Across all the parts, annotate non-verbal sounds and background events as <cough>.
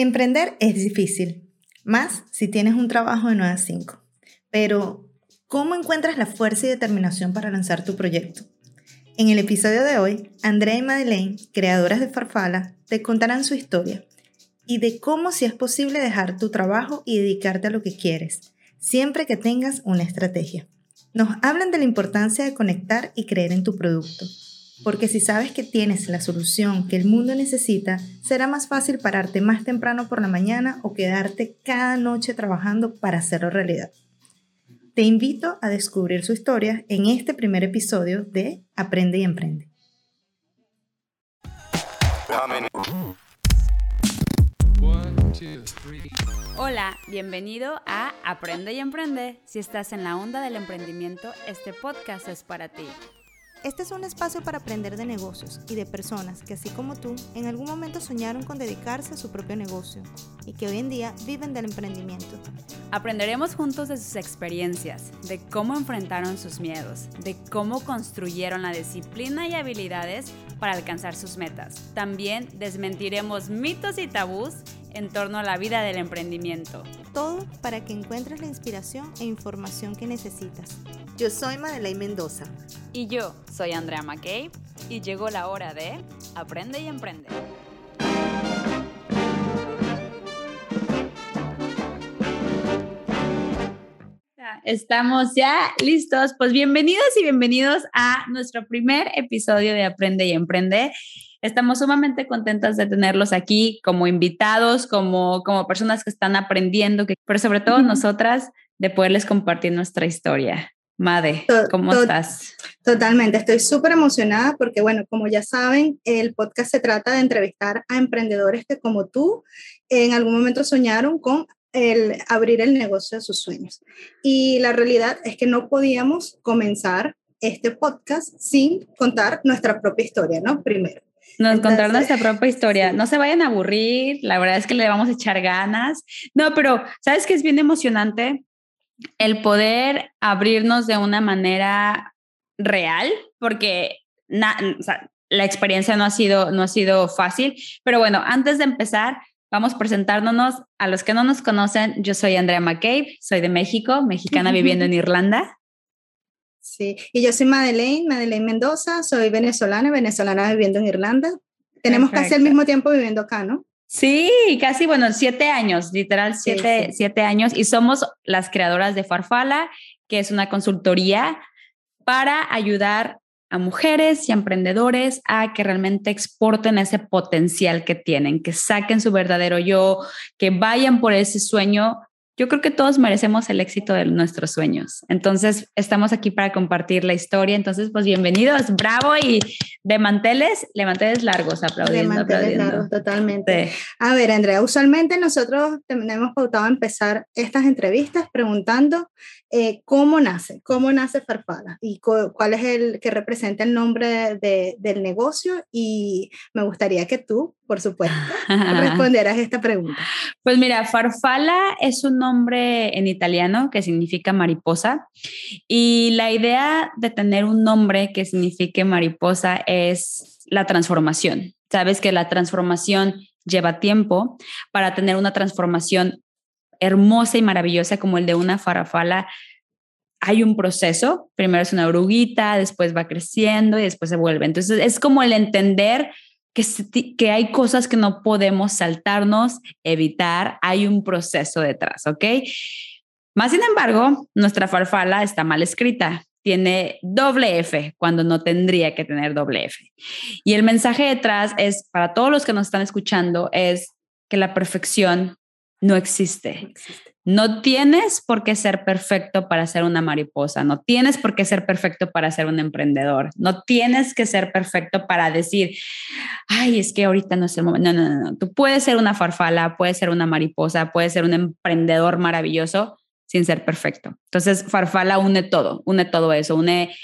Emprender es difícil, más si tienes un trabajo de 9 a 5. Pero, ¿cómo encuentras la fuerza y determinación para lanzar tu proyecto? En el episodio de hoy, Andrea y Madeleine, creadoras de Farfala, te contarán su historia y de cómo si es posible dejar tu trabajo y dedicarte a lo que quieres, siempre que tengas una estrategia. Nos hablan de la importancia de conectar y creer en tu producto porque si sabes que tienes la solución que el mundo necesita, será más fácil pararte más temprano por la mañana o quedarte cada noche trabajando para hacerlo realidad. Te invito a descubrir su historia en este primer episodio de Aprende y Emprende. Hola, bienvenido a Aprende y Emprende. Si estás en la onda del emprendimiento, este podcast es para ti. Este es un espacio para aprender de negocios y de personas que, así como tú, en algún momento soñaron con dedicarse a su propio negocio y que hoy en día viven del emprendimiento. Aprenderemos juntos de sus experiencias, de cómo enfrentaron sus miedos, de cómo construyeron la disciplina y habilidades para alcanzar sus metas. También desmentiremos mitos y tabús en torno a la vida del emprendimiento. Todo para que encuentres la inspiración e información que necesitas. Yo soy Madeleine Mendoza. Y yo soy Andrea McKay. Y llegó la hora de Aprende y Emprende. Estamos ya listos. Pues bienvenidos y bienvenidos a nuestro primer episodio de Aprende y Emprende. Estamos sumamente contentas de tenerlos aquí como invitados, como, como personas que están aprendiendo, que, pero sobre todo nosotras de poderles compartir nuestra historia. Made, ¿cómo estás? Totalmente, estoy súper emocionada porque, bueno, como ya saben, el podcast se trata de entrevistar a emprendedores que como tú en algún momento soñaron con el abrir el negocio de sus sueños. Y la realidad es que no podíamos comenzar este podcast sin contar nuestra propia historia, ¿no? Primero. Nos contar nuestra propia historia. No se vayan a aburrir, la verdad es que le vamos a echar ganas. No, pero ¿sabes qué es bien emocionante? El poder abrirnos de una manera real, porque la experiencia no ha, sido, no ha sido fácil. Pero bueno, antes de empezar, vamos presentándonos. A los que no nos conocen, yo soy Andrea McCabe, soy de México, mexicana viviendo en Irlanda. Sí, y yo soy Madeleine, Madeleine Mendoza, soy venezolana, venezolana viviendo en Irlanda. Tenemos casi el mismo tiempo viviendo acá, ¿no? Sí, casi, bueno, siete años, literal, siete, siete años. Y somos las creadoras de Farfala, que es una consultoría para ayudar a mujeres y emprendedores a que realmente exporten ese potencial que tienen, que saquen su verdadero yo, que vayan por ese sueño yo creo que todos merecemos el éxito de nuestros sueños. Entonces, estamos aquí para compartir la historia. Entonces, pues bienvenidos, bravo y de manteles, de manteles largos, aplaudiendo. De manteles largos, totalmente. A ver, Andrea, usualmente nosotros tenemos pautado a empezar estas entrevistas preguntando eh, cómo nace, cómo nace Farfala y cuál es el que representa el nombre del negocio y me gustaría que tú, por supuesto, <laughs> respondieras esta pregunta. Pues mira, Farfala es un nombre en italiano que significa mariposa y la idea de tener un nombre que signifique mariposa es la transformación. Sabes que la transformación lleva tiempo para tener una transformación hermosa y maravillosa como el de una farfala, hay un proceso. Primero es una oruguita, después va creciendo y después se vuelve. Entonces es como el entender que, hay cosas que no podemos saltarnos, evitar, hay un proceso detrás, ¿ok? Más sin embargo, nuestra farfala está mal escrita. Tiene doble F cuando no tendría que tener doble F. Y el mensaje detrás es, para todos los que nos están escuchando, es que la perfección no existe. no tienes por qué ser perfecto para ser una mariposa, no tienes por qué ser perfecto para ser un emprendedor, no tienes que ser perfecto para decir, ay, es que ahorita no es el momento. No, no, no, no. Tú puedes ser una farfala, puedes ser una mariposa, puedes ser un emprendedor maravilloso sin ser perfecto. Entonces, farfala une todo, une todo eso, une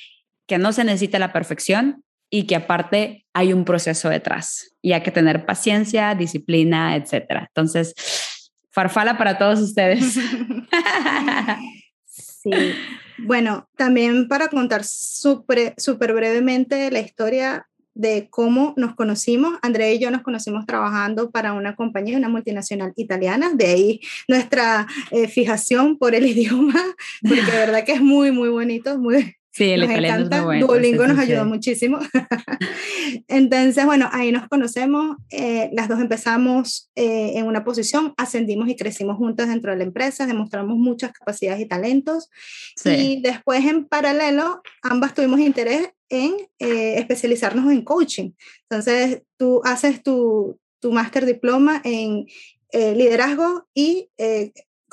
que no se necesita la perfección y que aparte hay un proceso detrás y hay que tener paciencia, disciplina, etcétera. Entonces, farfala para todos ustedes. <laughs> <laughs> sí. Bueno, también para contar súper super brevemente la historia, de cómo nos conocimos. Andrea y yo nos conocimos trabajando para una compañía, una multinacional italiana, de ahí nuestra eh, fijación por el <laughs> idioma, porque de verdad que es muy, muy bonito, muy, Sí, el italiano es muy Duolingo nos ayudó muchísimo. <laughs> Entonces, bueno, ahí nos conocemos. Eh, las dos empezamos eh, en una posición, ascendimos y crecimos juntas dentro de la empresa, demostramos muchas capacidades y talentos. Y después, en paralelo, ambas tuvimos interés en eh, especializarnos en coaching. Entonces, tú haces tu, tu máster diploma en liderazgo y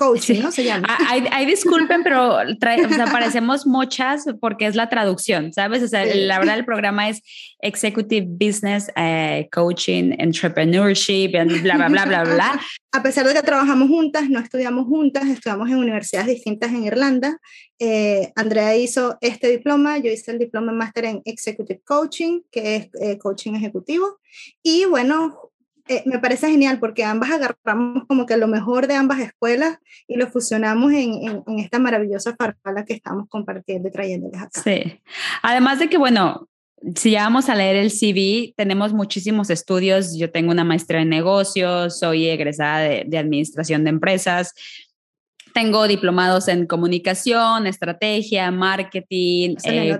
coaching, ¿no? Se llama. Hay, disculpen, pero trae, o sea, parecemos muchas porque es la traducción, ¿sabes? O sea, la verdad el programa es Executive Business eh, Coaching, Entrepreneurship, bla, bla, bla, bla, bla. <laughs> A pesar de que trabajamos juntas, no estudiamos juntas, estudiamos en universidades distintas en Irlanda. Eh, Andrea hizo este diploma, yo hice el diploma máster en Executive Coaching, que es eh, coaching ejecutivo. Y bueno, eh, me parece genial porque ambas agarramos como que lo mejor de ambas escuelas y lo fusionamos en, en, esta maravillosa farfala que estamos compartiendo y trayéndoles acá. Sí. Además de que, bueno, si ya vamos a leer el CV, tenemos muchísimos estudios. Yo tengo una maestría en negocios, soy egresada de administración de empresas. Tengo diplomados en comunicación, estrategia, marketing. Eh,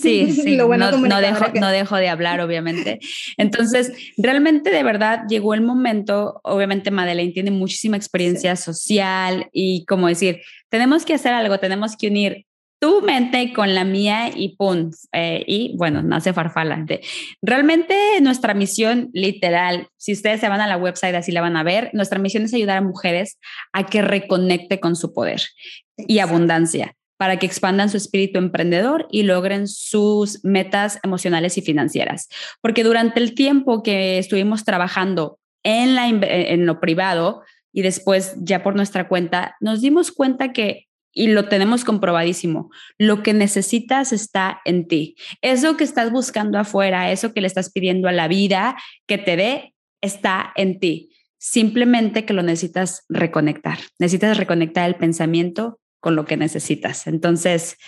sí, <laughs> sí, no, no, dejo, no dejo de hablar, obviamente. Entonces, realmente de verdad llegó el momento, obviamente Madeleine tiene muchísima experiencia social y como decir, tenemos que hacer algo, tenemos que unir tu mente con la mía y pum, eh, y bueno, nace Farfala. realmente nuestra misión literal, si ustedes se van a la website así la van a ver, nuestra misión es ayudar a mujeres a que reconecte con su poder y abundancia para que expandan su espíritu emprendedor y logren sus metas emocionales y financieras. Porque durante el tiempo que estuvimos trabajando en, la, en lo privado y después ya por nuestra cuenta, nos dimos cuenta que y lo tenemos comprobadísimo. Lo que necesitas está en ti. Eso que estás buscando afuera, eso que le estás pidiendo a la vida que te dé, está en ti. Simplemente que lo necesitas reconectar. Necesitas reconectar el pensamiento con lo que necesitas. Entonces,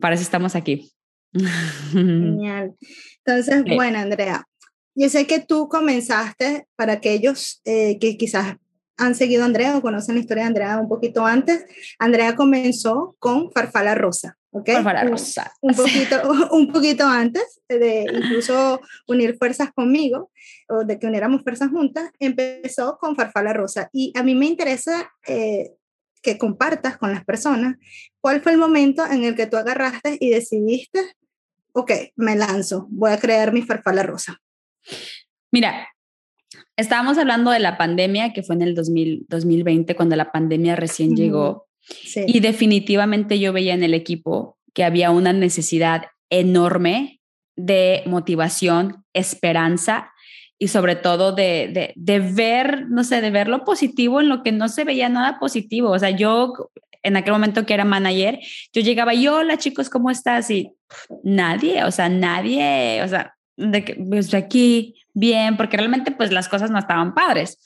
para eso estamos aquí. <laughs> Genial. Entonces, bueno, Andrea, yo sé que tú comenzaste para aquellos eh, que quizás han seguido a Andrea o conocen la historia de Andrea un poquito antes, Andrea comenzó con Farfala Rosa, ¿ok? Farfala Rosa. Un, poquito, <laughs> <laughs> un poquito antes de incluso unir fuerzas conmigo o de que uniéramos fuerzas juntas, empezó con Farfala Rosa. Y a mí me interesa eh, que compartas con las personas cuál fue el momento en el que tú agarraste y decidiste, ok, me lanzo, voy a crear mi Farfala Rosa. Mira, Estábamos hablando de la pandemia, que fue en el 2020, cuando la pandemia recién llegó. Y definitivamente yo veía en el equipo que había una necesidad enorme de motivación, esperanza y sobre todo de, de, ver, no sé, de ver lo positivo en lo que no se veía nada positivo. O sea, yo en aquel momento que era manager, yo llegaba y hola chicos, ¿cómo estás? Y nadie, o sea, nadie, o sea, de que, pues aquí, bien, porque realmente pues las cosas no estaban padres.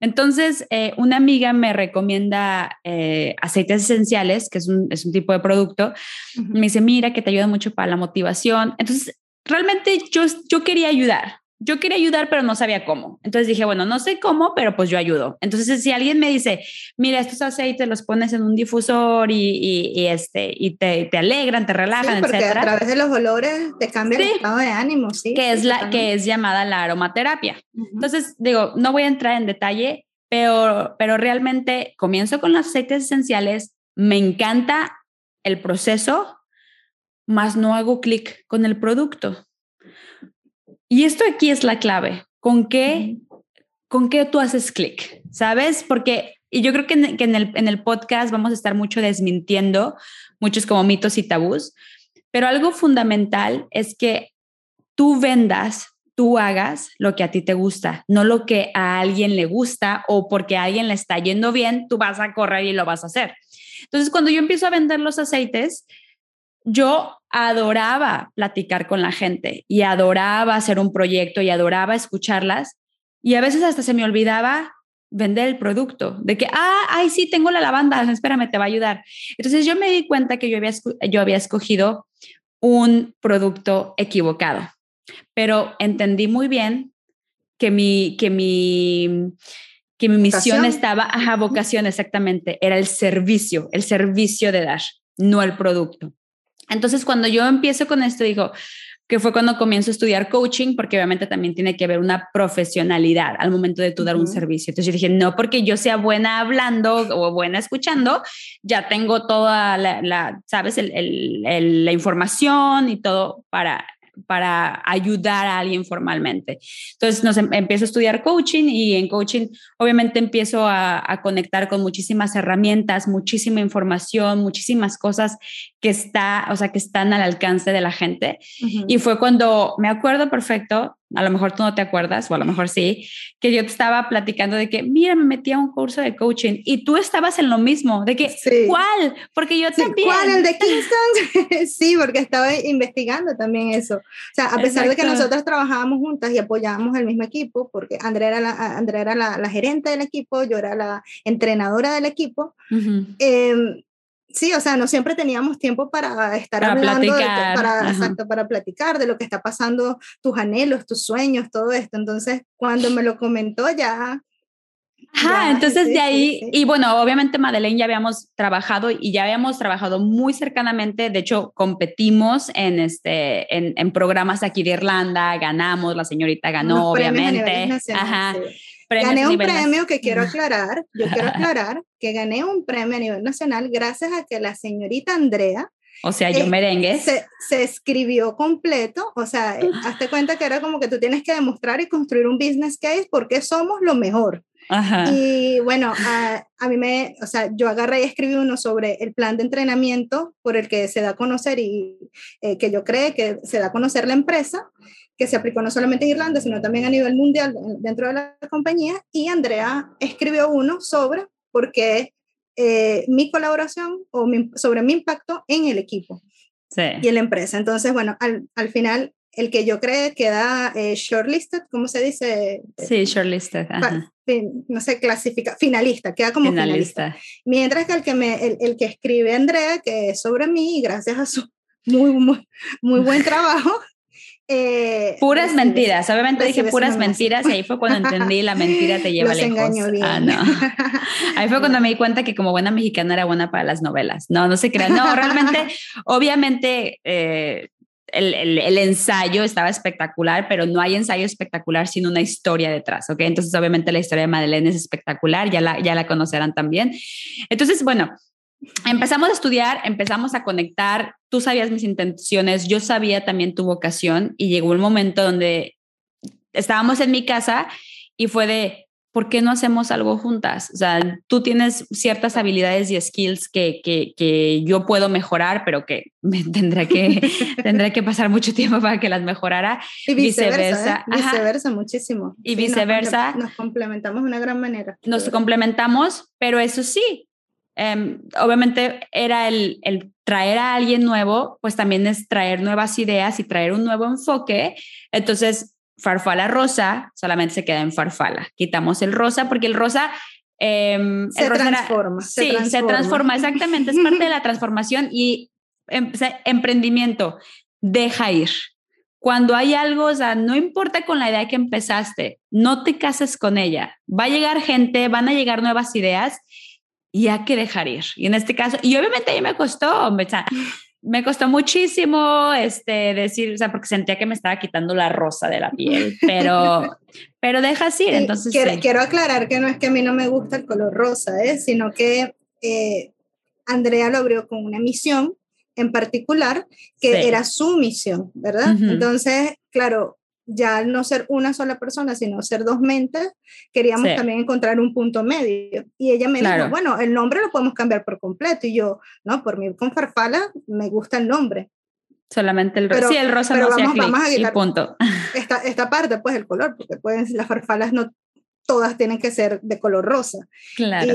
Entonces, eh, una amiga me recomienda eh, aceites esenciales, que es un, es un, tipo de producto. Me dice, mira, que te ayuda mucho para la motivación. Entonces, realmente yo, yo quería ayudar yo quería ayudar, pero no sabía cómo. Entonces dije, bueno, no sé cómo, pero pues yo ayudo. Entonces, si alguien me dice, mira, estos aceites los pones en un difusor y, y, este, y te, te, alegran, te relajan, sí, porque a través de los olores te cambia el estado de ánimo, sí. Que es, la, que es llamada la aromaterapia. Entonces, digo, no voy a entrar en detalle, pero, pero realmente comienzo con los aceites esenciales, me encanta el proceso, más no hago clic con el producto. Y esto aquí es la clave. ¿Con qué, con qué tú haces clic? ¿Sabes? Porque y yo creo que, en, el, en el podcast vamos a estar mucho desmintiendo muchos como mitos y tabús, pero algo fundamental es que tú vendas, tú hagas lo que a ti te gusta, no lo que a alguien le gusta o porque a alguien le está yendo bien, tú vas a correr y lo vas a hacer. Entonces, cuando yo empiezo a vender los aceites, yo adoraba platicar con la gente y adoraba hacer un proyecto y adoraba escucharlas y a veces hasta se me olvidaba vender el producto, de que, ah, ay, sí, tengo la lavanda, espérame, te va a ayudar. Entonces yo me di cuenta que yo había, yo había escogido un producto equivocado. pero entendí muy bien que mi, que mi, que mi misión estaba, ajá, vocación exactamente, era el servicio, el servicio de dar, no el producto. Entonces, cuando yo empiezo con esto, digo, que fue cuando comienzo a estudiar coaching, porque obviamente también tiene que haber una profesionalidad al momento de tú dar un servicio. Entonces yo dije, no porque yo sea buena hablando o buena escuchando, ya tengo toda la, ¿sabes? la información y todo para para ayudar a alguien formalmente. Entonces nos em, empiezo a estudiar coaching y en coaching obviamente empiezo a, conectar con muchísimas herramientas, muchísima información, muchísimas cosas que está, o sea, que están al alcance de la gente. Y fue cuando me acuerdo perfecto a lo mejor tú no te acuerdas, o a lo mejor sí, que yo te estaba platicando de que, mira, me metí a un curso de coaching y tú estabas en lo mismo, de que, ¿cuál? Porque yo también. ¿Cuál? ¿El de Kingston? <laughs> sí, porque estaba investigando también eso. O sea, a pesar de que nosotros trabajábamos juntas y apoyábamos el mismo equipo, porque Andrea era la, Andrea era la, gerente del equipo, yo era la entrenadora del equipo, Sí, o sea, no siempre teníamos tiempo para estar hablando, para, exacto, para platicar de lo que está pasando, tus anhelos, tus sueños, todo esto. Entonces, cuando me lo comentó ya... Ajá, entonces de ahí, y bueno, obviamente Madeleine ya habíamos trabajado y ya habíamos trabajado muy cercanamente, de hecho competimos en, este, en, en programas aquí de Irlanda, ganamos, la señorita ganó, obviamente. Ajá gané un premio que <laughs> quiero aclarar, yo quiero aclarar que gané un premio a nivel nacional gracias a que la señorita Andrea, o sea, yo merengue. Se, se, escribió completo, o sea, eh, <laughs> hazte cuenta que era como que tú tienes que demostrar y construir un business case porque somos lo mejor. Ajá. Y bueno, a, a, mí me, o sea, yo agarré y escribí uno sobre el plan de entrenamiento por el que se da a conocer y eh, que yo creo que se da a conocer la empresa que se aplicó no solamente en Irlanda, sino también a nivel mundial dentro de la compañía, y Andrea escribió uno sobre por qué eh, mi colaboración o sobre mi impacto en el equipo y en la empresa. Entonces, bueno, al, al final, el que yo creo queda eh, shortlisted, ¿cómo se dice? Sí, shortlisted. No sé, clasifica, finalista, queda como finalista. Mientras que el que, me, el, el, que escribe Andrea, que es sobre mí, y gracias a su <laughs> muy, muy, muy buen trabajo, eh, puras mentiras, obviamente dije puras mentiras y ahí fue cuando entendí la mentira te lleva <laughs> Los lejos. Ah, no. <laughs> Ahí fue cuando me di cuenta que como buena mexicana era buena para las novelas. No, no se crean. No, realmente, <laughs> obviamente eh, el, el, ensayo estaba espectacular, pero no hay ensayo espectacular sin una historia detrás, ¿ok? Entonces, obviamente la historia de Madeleine es espectacular, ya la, ya la conocerán también. Entonces, bueno, empezamos a estudiar, empezamos a conectar, tú sabías mis intenciones, yo sabía también tu vocación y llegó un momento donde estábamos en mi casa y fue de, ¿por qué no hacemos algo juntas? O sea, tú tienes ciertas habilidades y skills que, que, que yo puedo mejorar, pero que me <laughs> tendré que, <laughs> tendré que pasar mucho tiempo para que las mejorara. Y viceversa. ¿eh? Viceversa, muchísimo. Y viceversa. Nos, complementamos de una gran manera. Nos complementamos, pero eso sí, Em, obviamente era el, traer a alguien nuevo, pues también es traer nuevas ideas y traer un nuevo enfoque. Entonces, farfala rosa solamente se queda en farfala. Quitamos el rosa porque el rosa... Em, se, transforma, sí, se transforma, exactamente, es parte de la transformación y em, emprendimiento, deja ir. Cuando hay algo, o sea, no importa con la idea que empezaste, no te cases con ella. Va a llegar gente, van a llegar nuevas ideas y hay que dejar ir. Y en este caso, y obviamente a mí me costó, o sea, me costó muchísimo este, decir, o sea, porque sentía que me estaba quitando la rosa de la piel, pero, <laughs> pero dejas ir. Entonces, quiero, quiero, aclarar que no es que a mí no me gusta el color rosa, ¿eh? sino que eh, Andrea lo abrió con una misión en particular que era su misión, ¿verdad? Entonces, claro, ya no ser una sola persona, sino ser dos mentes, queríamos también encontrar un punto medio. Y ella me dijo, bueno, el nombre lo podemos cambiar por completo. Y yo, no, por mí con Farfala me gusta el nombre. Solamente el rosa. Sí, el rosa no vamos, vamos a quitar punto. <laughs> Esta, esta parte, pues el color, porque pueden, las farfalas no todas tienen que ser de color rosa. Claro.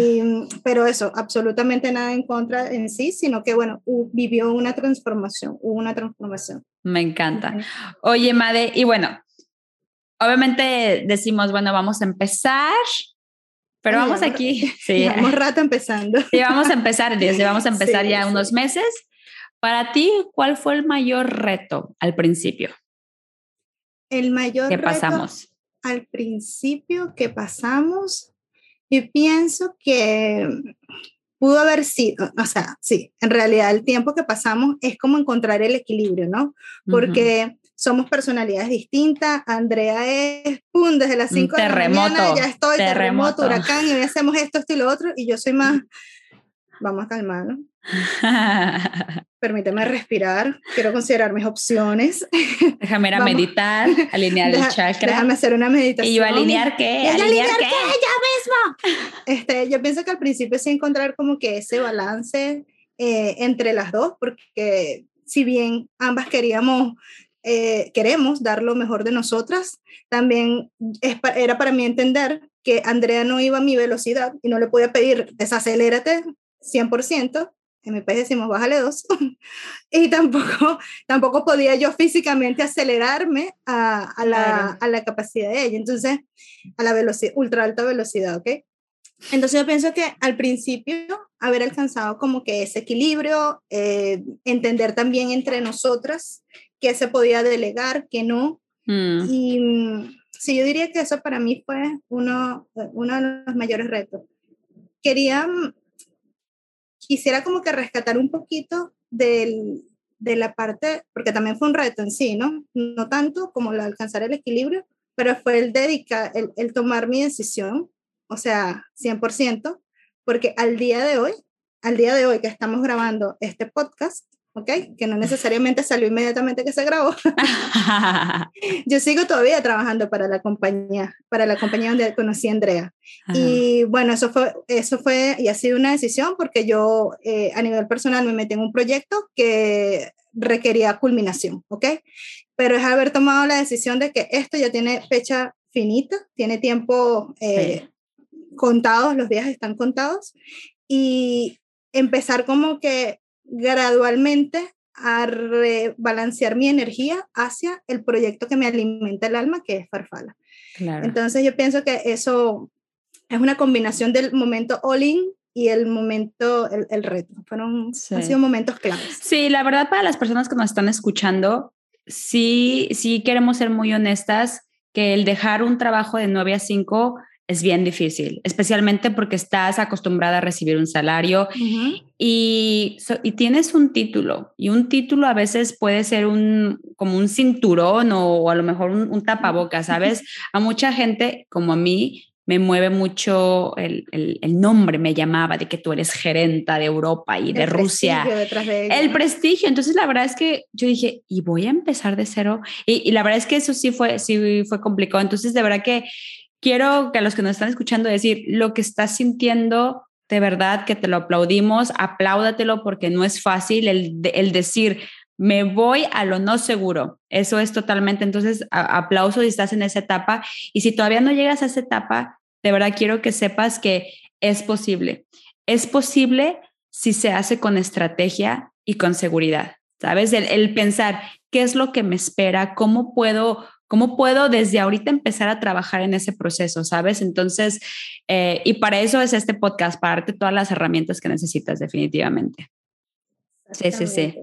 pero eso, absolutamente nada en contra en sí, sino que, bueno, vivió una transformación, hubo una transformación. Me encanta. Oye, Made, y bueno, obviamente decimos, bueno, vamos a empezar, pero vamos aquí. <laughs> Sí, llevamos rato empezando. Sí, vamos a empezar, <laughs> Dios, vamos a empezar ya unos meses. Para ti, ¿cuál fue el mayor reto al principio? El mayor que pasamos. al principio que pasamos, yo pienso que pudo haber sido, o sea, sí, en realidad el tiempo que pasamos es como encontrar el equilibrio, ¿no? Porque somos personalidades distintas. Andrea es, pum, desde las 5 de la mañana ya estoy, terremoto, huracán, y hoy hacemos esto, esto y lo otro, y yo soy más, <laughs> vamos a calmar, ¿no? Permíteme respirar, quiero considerar mis opciones. <laughs> Déjame ir a meditar, alinear el chakra. Déjame hacer una meditación. ¿Y yo alinear qué? ¿Alinear, qué? ¡Ya mismo! Este, yo pienso que al principio sí encontrar como que ese balance eh, entre las dos, porque si bien ambas queríamos eh, queremos dar lo mejor de nosotras, también era para mí entender que Andrea no iba a mi velocidad y no le podía pedir desacelérate 100%, en mi país decimos bájale dos, <laughs> y tampoco, <laughs> tampoco podía yo físicamente acelerarme a, a, la, a, la, capacidad de ella, entonces a la velocidad, ultra alta velocidad, ¿ok? Entonces yo pienso que al principio haber alcanzado como que ese equilibrio, eh, entender también entre nosotras qué se podía delegar, qué no. Mm. Y sí, yo diría que eso para mí fue uno, uno de los mayores retos. Quería, mm, quisiera como que rescatar un poquito del, de la parte, porque también fue un reto en sí, ¿no? No tanto como el alcanzar el equilibrio, pero fue el dedicar, el, el tomar mi decisión, o sea, 100%, porque al día de hoy, al día de hoy que estamos grabando este podcast, ¿ok? Que no necesariamente salió inmediatamente que se grabó. <laughs> yo sigo todavía trabajando para la compañía, para la compañía donde conocí a Andrea. Y bueno, eso fue, eso fue y ha sido una decisión porque yo eh, a nivel personal me metí en un proyecto que requería culminación, ¿ok? Pero es haber tomado la decisión de que esto ya tiene fecha finita, tiene tiempo eh, contados, los días están contados, y empezar como que gradualmente a rebalancear mi energía hacia el proyecto que me alimenta el alma, que es Farfala. Entonces yo pienso que eso es una combinación del momento all-in y el momento, el, reto. Fueron, han sido momentos claves. Sí, la verdad para las personas que nos están escuchando, sí, sí queremos ser muy honestas que el dejar un trabajo de 9 a 5 es bien difícil, especialmente porque estás acostumbrada a recibir un salario y, y, tienes un título y un título a veces puede ser un como un cinturón o, a lo mejor un, un tapabocas, ¿sabes? <laughs> A mucha gente como a mí me mueve mucho el, el, nombre, me llamaba de que tú eres gerenta de Europa y de Rusia. el prestigio. Entonces, la verdad es que yo dije, y voy a empezar de cero. Y, y, la verdad es que eso sí fue, sí fue complicado. Entonces, de verdad que quiero que a los que nos están escuchando decir lo que estás sintiendo, de verdad que te lo aplaudimos, apláudatelo porque no es fácil el, decir, me voy a lo no seguro. Eso es totalmente, entonces, aplauso si estás en esa etapa. Y si todavía no llegas a esa etapa, de verdad quiero que sepas que es posible. Es posible si se hace con estrategia y con seguridad. ¿Sabes? El pensar qué es lo que me espera, cómo puedo ¿Cómo puedo desde ahorita empezar a trabajar en ese proceso, sabes? Entonces, eh, y para eso es este podcast, para darte todas las herramientas que necesitas definitivamente. Sí, sí, sí.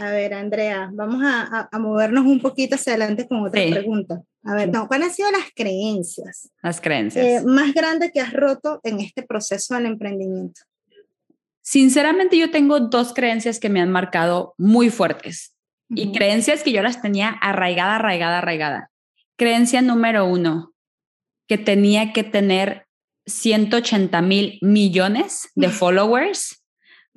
A ver, Andrea, vamos a, a, movernos un poquito hacia adelante con otra pregunta. A ver, no, ¿cuáles han sido las creencias? Las creencias. Eh, más grandes que has roto en este proceso del emprendimiento. Sinceramente, yo tengo dos creencias que me han marcado muy fuertes y creencias que yo las tenía arraigada, arraigada, arraigada. Creencia número uno, que tenía que tener 180 mil millones de <laughs> followers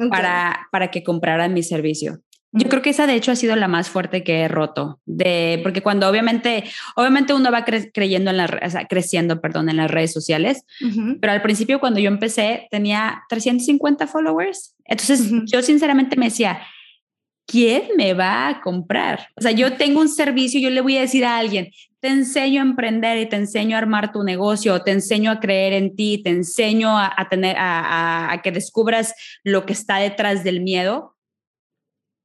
para, para que compraran mi servicio. Yo creo que esa de hecho ha sido la más fuerte que he roto, de, porque cuando obviamente, obviamente uno va creyendo en la, creciendo, perdón, en las redes sociales, pero al principio cuando yo empecé tenía 350 followers. Entonces yo sinceramente me decía, ¿quién me va a comprar? O sea, yo tengo un servicio, yo le voy a decir a alguien, te enseño a emprender y te enseño a armar tu negocio, te enseño a creer en ti, te enseño a, tener, a, que descubras lo que está detrás del miedo.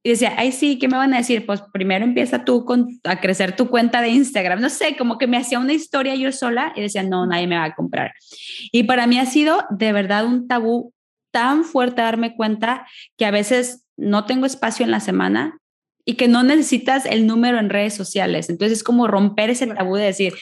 Y decía, ay, sí, ¿qué me van a decir? Pues primero empieza tú con, a crecer tu cuenta de Instagram. No sé, como que me hacía una historia yo sola y decía, no, nadie me va a comprar. Y para mí ha sido de verdad un tabú tan fuerte darme cuenta que a veces no tengo espacio en la semana y que no necesitas el número en redes sociales. Entonces es como romper ese tabú de decir,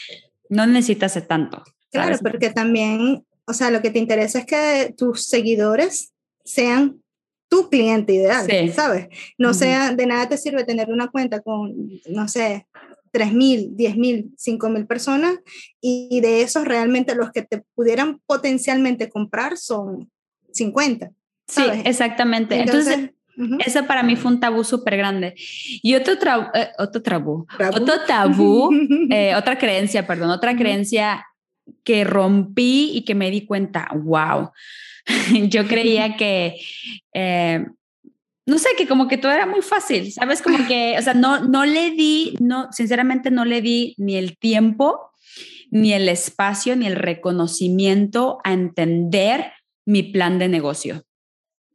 no necesitas tanto. Claro, porque también, o sea, lo que te interesa es que tus seguidores sean tu cliente ideal, ¿sabes? No sea, de nada te sirve tener una cuenta con, no sé, 3.000, 10.000, 5.000 personas y de esos realmente los que te pudieran potencialmente comprar son 50. Sí, exactamente. Entonces, eso para mí fue un tabú súper grande. Y otro, eh, otro tabú, otro tabú, <laughs> eh, otra creencia, perdón, otra creencia que rompí y que me di cuenta, wow, <laughs> yo creía <laughs> que, eh, no sé, que como que todo era muy fácil, ¿sabes? Como que, o sea, no, no le di, no, sinceramente no le di ni el tiempo, ni el espacio, ni el reconocimiento a entender mi plan de negocio.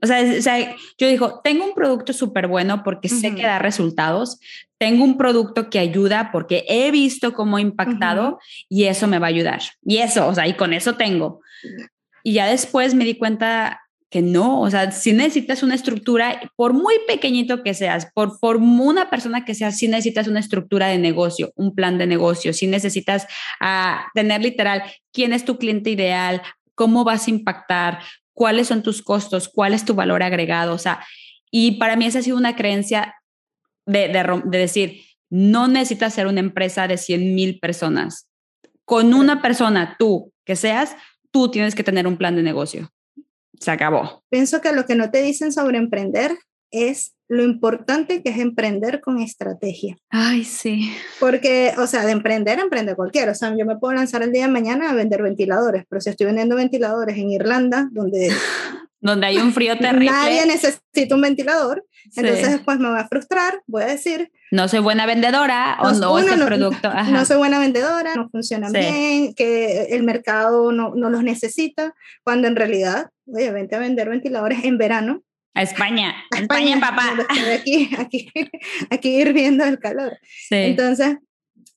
O sea, o sea, yo digo, tengo un producto súper bueno porque sé que da resultados, tengo un producto que ayuda porque he visto cómo ha impactado y eso me va a ayudar. Y eso, o sea, y con eso tengo. Y ya después me di cuenta que no, o sea, si necesitas una estructura, por muy pequeñito que seas, por, por una persona que seas, si necesitas una estructura de negocio, un plan de negocio, si necesitas ah, tener literal quién es tu cliente ideal, cómo vas a impactar, cuáles son tus costos, cuál es tu valor agregado, o sea, y para mí esa ha sido una creencia de, de, de decir, no necesitas ser una empresa de 100 mil personas. Con una persona, tú, que seas, tú tienes que tener un plan de negocio. Se acabó. Pienso que lo que no te dicen sobre emprender es lo importante que es emprender con estrategia. Ay, sí. Porque, o sea, de emprender, emprende cualquiera. O sea, yo me puedo lanzar el día de mañana a vender ventiladores, pero si estoy vendiendo ventiladores en Irlanda, donde... <laughs> donde hay un frío terrible. Nadie necesita un ventilador. Entonces después me va a frustrar, voy a decir... No soy buena vendedora o no, este producto. No soy buena vendedora, no funcionan bien, que el mercado no, no los necesita, cuando en realidad, oye, vente a vender ventiladores en verano a España, a España, papá. Aquí, aquí, aquí hirviendo el calor. Entonces,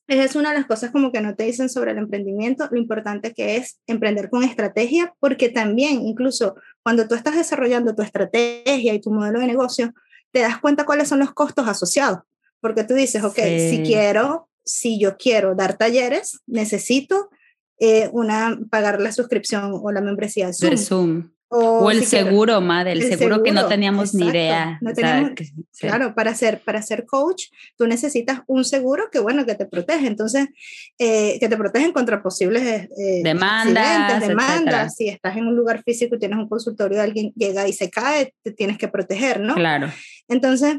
esa es una de las cosas como que no te dicen sobre el emprendimiento, lo importante que es emprender con estrategia, porque también incluso cuando tú estás desarrollando tu estrategia y tu modelo de negocio, te das cuenta cuáles son los costos asociados, porque tú dices, ok, si quiero, si yo quiero dar talleres, necesito eh, una, pagar la suscripción o la membresía de Zoom. Zoom. O, el seguro, madre, el, seguro, que no teníamos ni idea. Claro, para ser, para ser coach, tú necesitas un seguro que, bueno, que te protege. Entonces, eh, que te protegen contra posibles eh, demandas, demandas. Si estás en un lugar físico y tienes un consultorio, alguien llega y se cae, te tienes que proteger, ¿no? Claro. Entonces,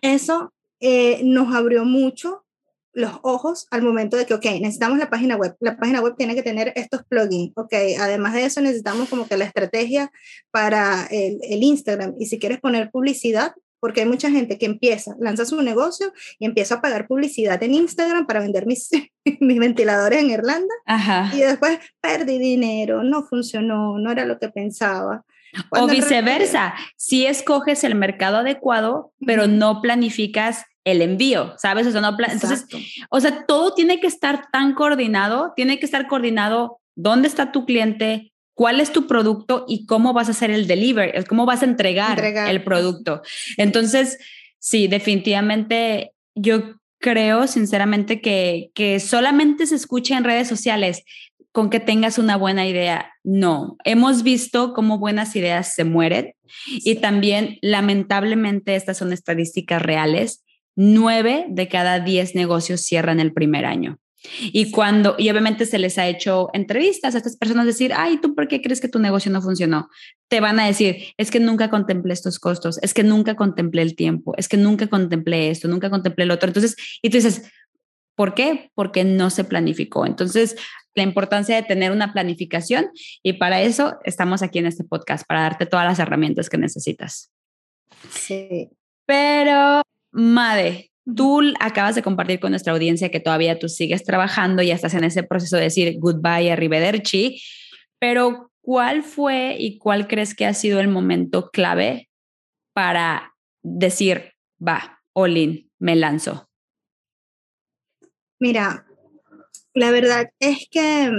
eso eh, nos abrió mucho los ojos al momento de que, ok, necesitamos la página web. La página web tiene que tener estos plugins, ok. Además de eso, necesitamos como que la estrategia para el, el Instagram. Y si quieres poner publicidad, porque hay mucha gente que empieza, lanza su negocio y empieza a pagar publicidad en Instagram para vender mis, <laughs> mis ventiladores en Irlanda. Ajá. Y después perdí dinero, no funcionó, no era lo que pensaba. O viceversa, si escoges el mercado adecuado, pero no planificas el envío, ¿sabes? O sea, no Entonces, o sea, todo tiene que estar tan coordinado, tiene que estar coordinado dónde está tu cliente, cuál es tu producto y cómo vas a hacer el delivery, cómo vas a entregar, el producto. Entonces, sí, definitivamente yo creo sinceramente que, que solamente se escucha en redes sociales con que tengas una buena idea. No, hemos visto cómo buenas ideas se mueren y también lamentablemente estas son estadísticas reales nueve de cada diez negocios cierran el primer año. Y cuando, y obviamente se les ha hecho entrevistas a estas personas decir, ay, ¿tú por qué crees que tu negocio no funcionó? Te van a decir, es que nunca contemplé estos costos, es que nunca contemplé el tiempo, es que nunca contemplé esto, nunca contemplé el otro. Entonces, y tú dices, ¿por qué? Porque no se planificó. Entonces, la importancia de tener una planificación y para eso estamos aquí en este podcast, para darte todas las herramientas que necesitas. Sí. Pero Made, tú acabas de compartir con nuestra audiencia que todavía tú sigues trabajando y estás en ese proceso de decir goodbye, arrivederci, pero ¿cuál fue y cuál crees que ha sido el momento clave para decir, va, Olin, me lanzo? Mira, la verdad es que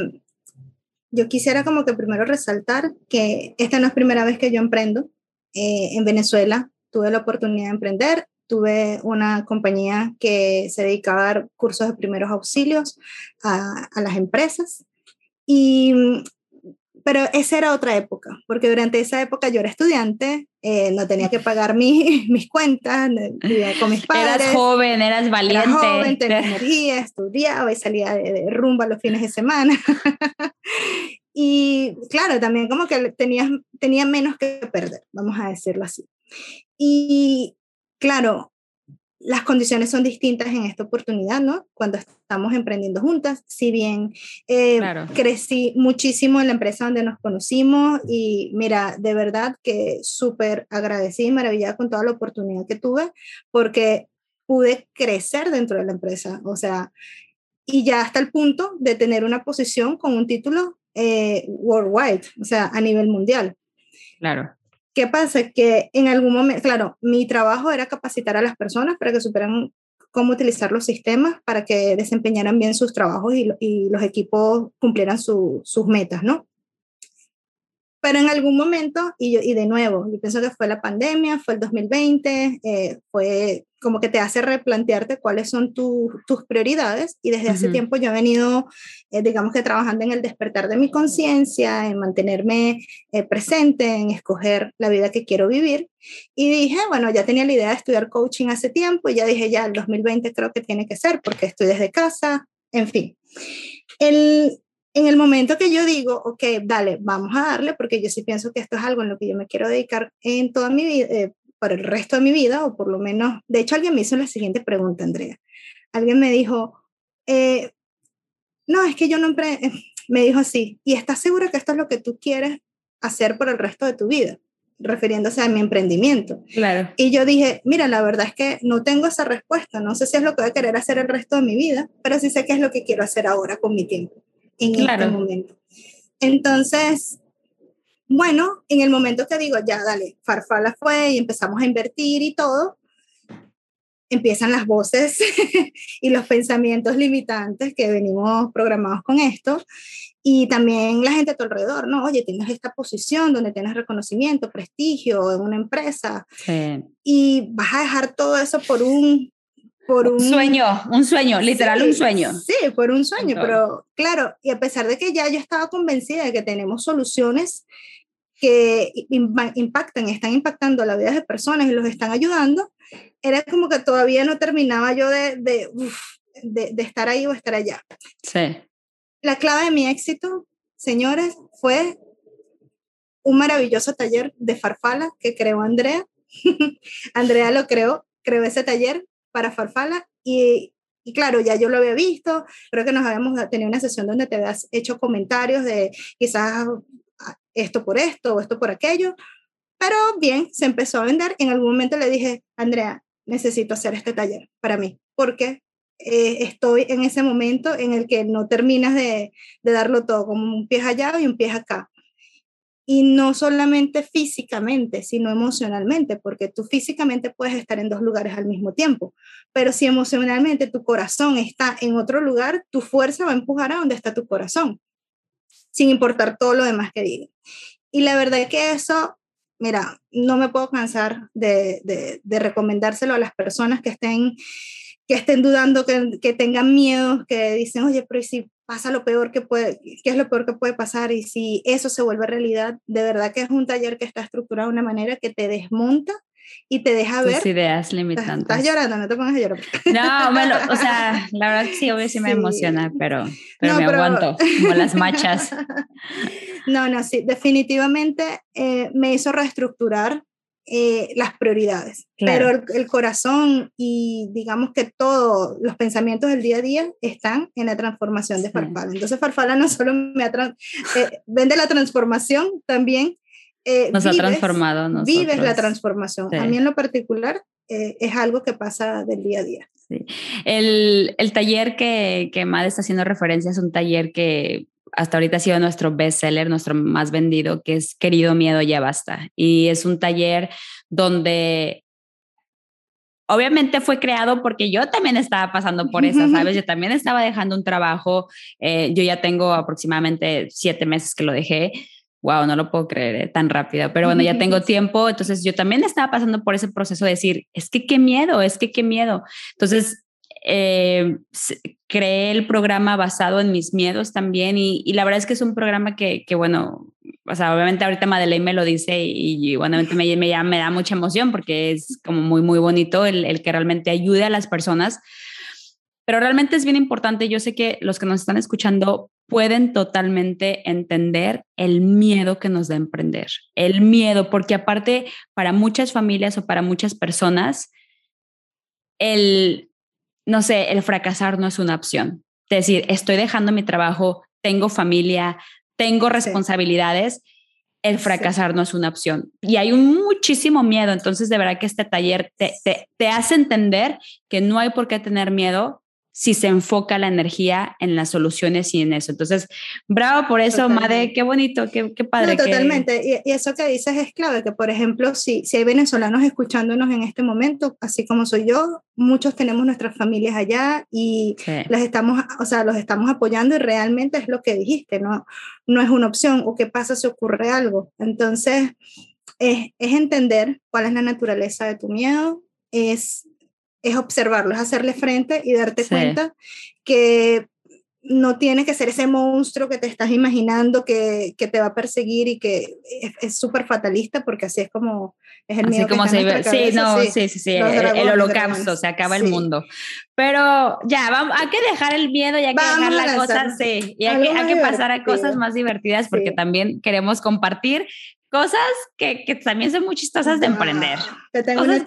yo quisiera como que primero resaltar que esta no es primera vez que yo emprendo. Eh, en Venezuela tuve la oportunidad de emprender tuve una compañía que se dedicaba a dar cursos de primeros auxilios a, a las empresas. Y pero esa era otra época, porque durante esa época yo era estudiante, eh, no tenía que pagar mi, <laughs> mis cuentas, vivía con mis padres. Eras joven, eras valiente. Era joven, <laughs> tenía energía, estudiaba y salía de, de rumba los fines de semana. <laughs> y claro, también como que tenía, tenía menos que perder, vamos a decirlo así. Y claro, las condiciones son distintas en esta oportunidad, ¿no? Cuando estamos emprendiendo juntas, si bien eh, crecí muchísimo en la empresa donde nos conocimos y mira, de verdad que súper agradecida y maravillada con toda la oportunidad que tuve porque pude crecer dentro de la empresa, o sea, y ya hasta el punto de tener una posición con un título eh, worldwide, o sea, a nivel mundial. Claro. ¿Qué pasa? Que en algún momento, claro, mi trabajo era capacitar a las personas para que supieran cómo utilizar los sistemas para que desempeñaran bien sus trabajos y, y los equipos cumplieran sus metas, ¿no? Pero en algún momento, y, yo, y de nuevo, yo pienso que fue la pandemia, fue el 2020, eh, fue como que te hace replantearte cuáles son tus prioridades y desde hace tiempo yo he venido, eh, digamos que trabajando en el despertar de mi conciencia, en mantenerme eh, presente, en escoger la vida que quiero vivir y dije, bueno, ya tenía la idea de estudiar coaching hace tiempo y ya dije, ya el 2020 creo que tiene que ser porque estoy desde casa, en fin. El, en el momento que yo digo, ok, dale, vamos a darle, porque yo sí pienso que esto es algo en lo que yo me quiero dedicar en toda mi vida, eh, para el resto de mi vida, o por lo menos, de hecho alguien me hizo la siguiente pregunta, Andrea. Alguien me dijo, eh, no, es que yo no, <laughs> me dijo así, ¿y estás segura que esto es lo que tú quieres hacer por el resto de tu vida? refiriéndose a mi emprendimiento. Claro. Y yo dije, mira, la verdad es que no tengo esa respuesta, no sé si es lo que voy a querer hacer el resto de mi vida, pero sí sé qué es lo que quiero hacer ahora con mi tiempo en este momento. Entonces, bueno, en el momento que digo, ya, dale, Farfala fue y empezamos a invertir y todo, empiezan las voces <laughs> y los pensamientos limitantes que venimos programados con esto. Y también la gente a tu alrededor, ¿no? Oye, tienes esta posición donde tienes reconocimiento, prestigio en una empresa. Y vas a dejar todo eso por un por un sueño, un sueño, literal un sueño. Sí, por un sueño, pero claro, y a pesar de que ya yo estaba convencida de que tenemos soluciones que impactan, están impactando la vida de personas y los están ayudando, era como que todavía no terminaba yo de, de, de, de estar ahí o estar allá. Sí. La clave de mi éxito, señores, fue un maravilloso taller de farfala que creó Andrea. <laughs> Andrea lo creó, creó ese taller para Farfala y, claro, ya yo lo había visto, creo que nos habíamos tenido una sesión donde te habías hecho comentarios de quizás ah, esto por esto o esto por aquello, pero bien, se empezó a vender. En algún momento le dije, Andrea, necesito hacer este taller para mí, porque eh, estoy en ese momento en el que no terminas de, de darlo todo, como un pie allá y un pie acá y no solamente físicamente, sino emocionalmente, porque tú físicamente puedes estar en dos lugares al mismo tiempo, pero si emocionalmente tu corazón está en otro lugar, tu fuerza va a empujar a donde está tu corazón, sin importar todo lo demás que diga. Y la verdad es que eso, mira, no me puedo cansar de, de, de recomendárselo a las personas que estén que estén dudando, que, que, tengan miedo, que dicen, oye, pero si pasa lo peor que puede, qué es lo peor que puede pasar? Y si eso se vuelve realidad, de verdad que es un taller que está estructurado de una manera que te desmonta y te deja ver. Tus ideas limitantes. Estás, llorando, no te pongas a llorar. No, bueno, o sea, <laughs> la verdad que sí, obvio sí me emociona, pero, pero me aguanto, como las machas. <laughs> No, no, sí, definitivamente eh, me hizo reestructurar eh, las prioridades, pero el, corazón y digamos que todos los pensamientos del día a día están en la transformación de Farfala. Entonces Farfala no solo me eh, vende la transformación, también eh, nos ha transformado. Nosotros. Vives la transformación. A mí en lo particular es algo que pasa del día a día. El, el, taller que, que Mad está haciendo referencia es un taller que hasta ahorita ha sido nuestro bestseller, nuestro más vendido, que es Querido Miedo Ya Basta. Y es un taller donde obviamente fue creado porque yo también estaba pasando por eso, ¿sabes? Yo también estaba dejando un trabajo, eh, yo ya tengo aproximadamente siete meses que lo dejé, wow, no lo puedo creer ¿eh? tan rápido, pero bueno, ya tengo <laughs> tiempo, entonces yo también estaba pasando por ese proceso de decir, es que qué miedo, es que qué miedo. Entonces, eh, creé el programa basado en mis miedos también y, la verdad es que es un programa que, que, bueno, o sea, obviamente ahorita Madeleine me lo dice y, bueno, me, me, me, da mucha emoción porque es como muy, muy bonito el, el que realmente ayude a las personas pero realmente es bien importante. Yo sé que los que nos están escuchando pueden totalmente entender el miedo que nos da emprender. El miedo, porque aparte para muchas familias o para muchas personas, el, no sé, el fracasar no es una opción. Es decir, estoy dejando mi trabajo, tengo familia, tengo responsabilidades. El fracasar no es una opción. Y hay un muchísimo miedo. Entonces, de verdad que este taller te, te, te hace entender que no hay por qué tener miedo, si se enfoca la energía en las soluciones y en eso. Entonces, bravo por eso, Madre, qué bonito, qué, qué padre. totalmente, y, eso que dices es clave, que por ejemplo, si, si hay venezolanos escuchándonos en este momento, así como soy yo, muchos tenemos nuestras familias allá y las estamos, o sea, los estamos apoyando y realmente es lo que dijiste, no, no es una opción, o qué pasa si ocurre algo. Entonces, es, es entender cuál es la naturaleza de tu miedo, es es observarlo, es hacerle frente y darte cuenta que no tiene que ser ese monstruo que te estás imaginando que, que te va a perseguir y que es súper fatalista porque así es como es el miedo como se ve. Sí, no, sí, sí, sí, el, holocausto, se acaba el mundo. Pero ya, vamos, hay que dejar el miedo y hay que dejar la cosa, sí, y hay que, hay que pasar a cosas más divertidas porque también queremos compartir cosas que, que, también son muy chistosas de emprender. Te tengo una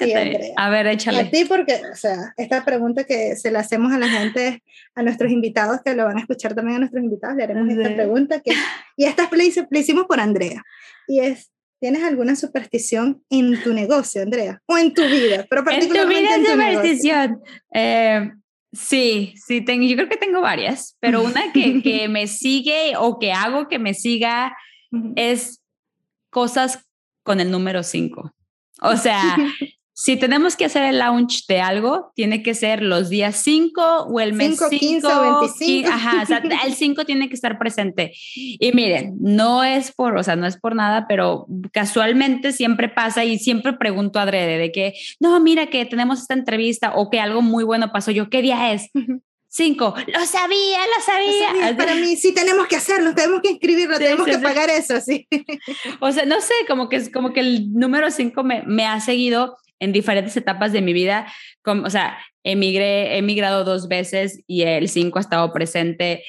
A ver, échale. A ti porque, o sea, esta pregunta que se la hacemos a la gente, a nuestros invitados, que lo van a escuchar también a nuestros invitados, le haremos esta pregunta que, y esta la hicimos por Andrea, y es, ¿Tienes alguna superstición en tu negocio, Andrea? O en tu vida, pero particularmente en tu vida en superstición. Eh, sí, sí, tengo, yo creo que tengo varias, pero una que, que <laughs> me sigue o que hago que me siga es cosas con el número 5. O sea, <laughs> si tenemos que hacer el launch de algo, tiene que ser los días 5 o el mes 5. 15 o 25. ajá, o sea, <laughs> el 5 tiene que estar presente. Y miren, no es por, o sea, no es por nada, pero casualmente siempre pasa y siempre pregunto a Adrede de que, no, mira que tenemos esta entrevista o que algo muy bueno pasó. Yo, ¿qué día es? Cinco, lo sabía, lo sabía. Para mí sí tenemos que hacerlo, tenemos que inscribirlo, tenemos que pagar eso, sí. O sea, no sé, como que como que el número cinco me, me ha seguido en diferentes etapas de mi vida. Como, o sea, emigré, he emigrado dos veces y el cinco ha estado presente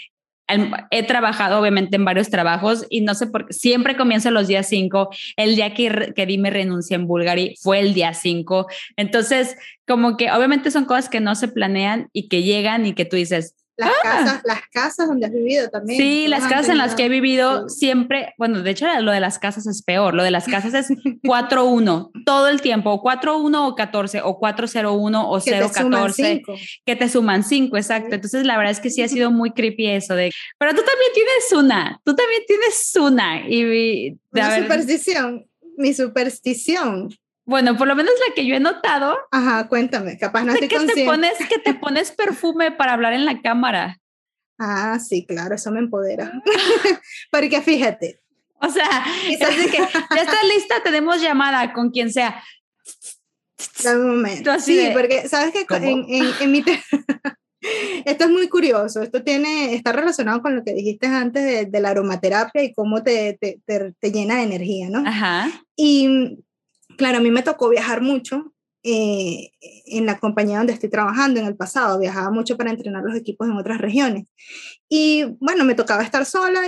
he trabajado obviamente en varios trabajos y no sé por qué, siempre comienzo los días 5. El día que, que di mi renuncia en Bulgari fue el día 5. Entonces, como que obviamente son cosas que no se planean y que llegan y que tú dices, las, ah. casas, las casas donde has vivido también. Sí, las casas en las que he vivido siempre, bueno, de hecho lo de las casas es peor, lo de las casas es <laughs> 4-1 todo el tiempo, 4-1 o 14 o 4-0-1 o 0-14, que te suman 5, exacto. Entonces la verdad es que sí ha <laughs> sido muy creepy eso de, pero tú también tienes una, tú también tienes una. Y, una superstición, mi superstición bueno, por lo menos la que yo he notado. Ajá, cuéntame, capaz no estoy que te pones que te pones perfume para hablar en la cámara. Ah, sí, claro, eso me empodera. <laughs> Porque fíjate. O sea, <laughs> es de que ya está lista, tenemos llamada con quien sea. Dame un momento. Sí, porque sabes que en, en, en, mi <laughs> esto es muy curioso. Esto tiene está relacionado con lo que dijiste antes de, de la aromaterapia y cómo te, te, te, te, llena de energía, ¿no? Ajá. Y claro, a mí me tocó viajar mucho eh, en la compañía donde estoy trabajando en el pasado. Viajaba mucho para entrenar los equipos en otras regiones. Y bueno, me tocaba estar sola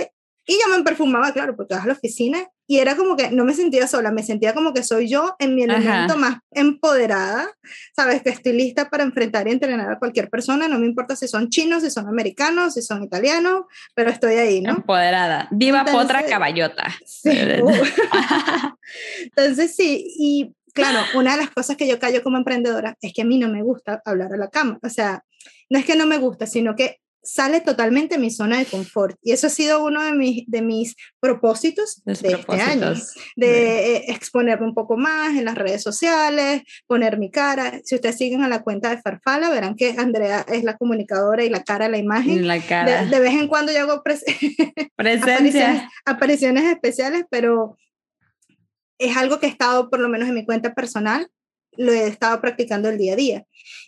y yo me perfumaba, claro, porque vas a la oficina y era como que no me sentía sola, me sentía como que soy yo en mi elemento más empoderada, sabes que estoy lista para enfrentar y entrenar a cualquier persona, no me importa si son chinos, si son americanos, si son italianos, pero estoy ahí, ¿no? Empoderada, viva potra caballota. Sí. Uh. <laughs> Entonces sí, y claro, una de las cosas que yo callo como emprendedora es que a mí no me gusta hablar a la cámara, o sea, no es que no me gusta, sino que sale totalmente de mi zona de confort. Y eso ha sido uno de mis, de mis propósitos de este año, de eh, exponerme un poco más en las redes sociales, poner mi cara. Si ustedes siguen a la cuenta de Farfala, verán que Andrea es la comunicadora y la cara de la imagen. La cara. De, vez en cuando yo hago <laughs> apariciones, apariciones especiales, pero es algo que he estado, por lo menos en mi cuenta personal, lo he estado practicando el día a día.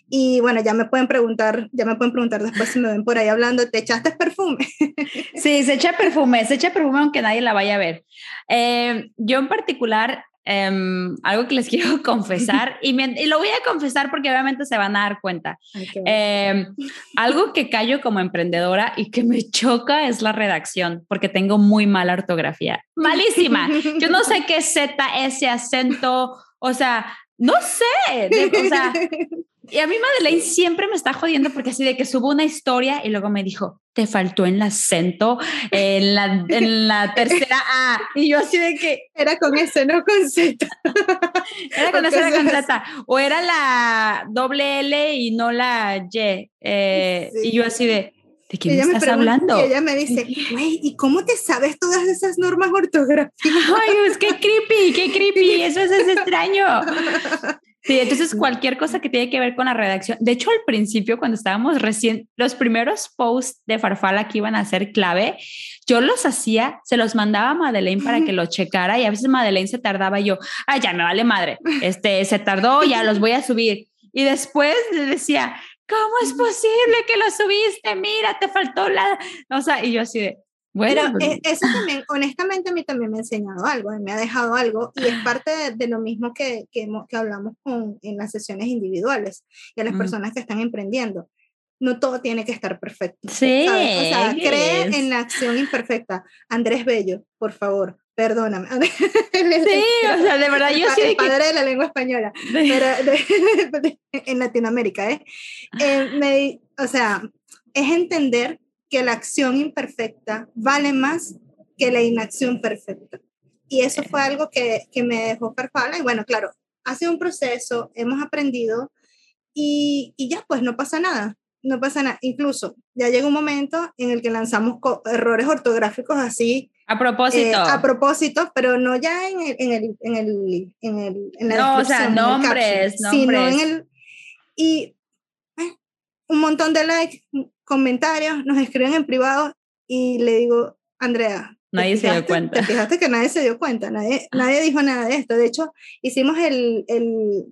Y bueno, ya me pueden preguntar, ya me pueden preguntar después si me ven por ahí hablando, ¿te echaste perfume? <laughs> Sí, se echa perfume, se echa perfume aunque nadie la vaya a ver. Eh, yo en particular, em, algo que les <laughs> quiero confesar, y, y, lo voy a confesar porque obviamente se van a dar cuenta. Em, algo que callo como emprendedora y que me choca es la redacción, porque tengo muy mala ortografía. Malísima. Yo no sé qué Z, S, acento, o sea, no sé, o sea, <laughs> y a mí Madeleine siempre me está jodiendo porque así de que subo una historia y luego me dijo, te faltó el acento en la, en la <laughs> tercera A. Y yo así de que... Era con S, no con Z. <laughs> Era con S, era con Z. O era la doble L y no la Y. Eh, y yo así de... ¿De quién ella estás hablando? Y ella me dice, güey, ¿y cómo te sabes todas esas normas ortográficas? <laughs> Ay, es que creepy, qué <laughs> creepy, eso es, es extraño. <laughs> Sí, entonces cualquier cosa que tiene que ver con la redacción. De hecho, al principio, cuando estábamos recién, los primeros posts de Farfala que iban a ser clave, yo los hacía, se los mandaba a Madeleine para que lo checara y a veces Madeleine se tardaba y yo, ay, ya me vale madre, este, se tardó, ya los voy a subir. Y después le decía, ¿cómo es posible que lo subiste? Mira, te faltó la... O sea, y yo así de... Bueno, Pero pues eso también, honestamente a mí también me ha enseñado algo, me ha dejado algo y es parte de, lo mismo que, que, que, hablamos con, en las sesiones individuales y a las mm. personas que están emprendiendo. No todo tiene que estar perfecto. Sí. O sea, cree en la acción imperfecta. Andrés Bello, por favor, perdóname. <laughs> Sí, o sea, de verdad yo sí. El padre de la lengua española, <laughs> pero <laughs> en Latinoamérica, ¿eh? eh me, o sea, es entender que la acción imperfecta vale más que la inacción perfecta. Y eso fue algo que, que me dejó Farfala. Y bueno, claro, ha sido un proceso, hemos aprendido y, y ya, pues no pasa nada no pasa nada. Incluso ya llega un momento en el que lanzamos errores ortográficos así. A propósito. Eh, a propósito, pero no ya en el, en el, en el, en el en la No, o sea, nombres, nombres. Sino en el, y eh, un montón de likes, comentarios, nos escriben en privado y le digo, Andrea. Nadie se dio cuenta. Te fijaste que nadie se dio cuenta, nadie, nadie dijo nada de esto. De hecho, hicimos el, el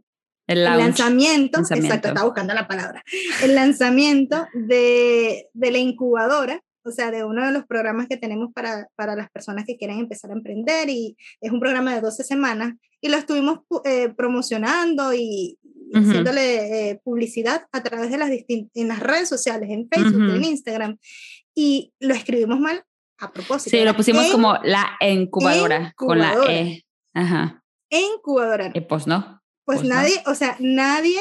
el, lanzamiento, exacto, estaba buscando la palabra, el lanzamiento de, de, la incubadora, o sea, de uno de los programas que tenemos para, para, las personas que quieren empezar a emprender y es un programa de 12 semanas y lo estuvimos eh, promocionando y haciéndole eh, publicidad a través de las en las redes sociales, en Facebook, en Instagram y lo escribimos mal a propósito. Sí, lo pusimos como la incubadora, con la E. Ajá. Incubadora. Y pues no. Pues, nadie, o sea, nadie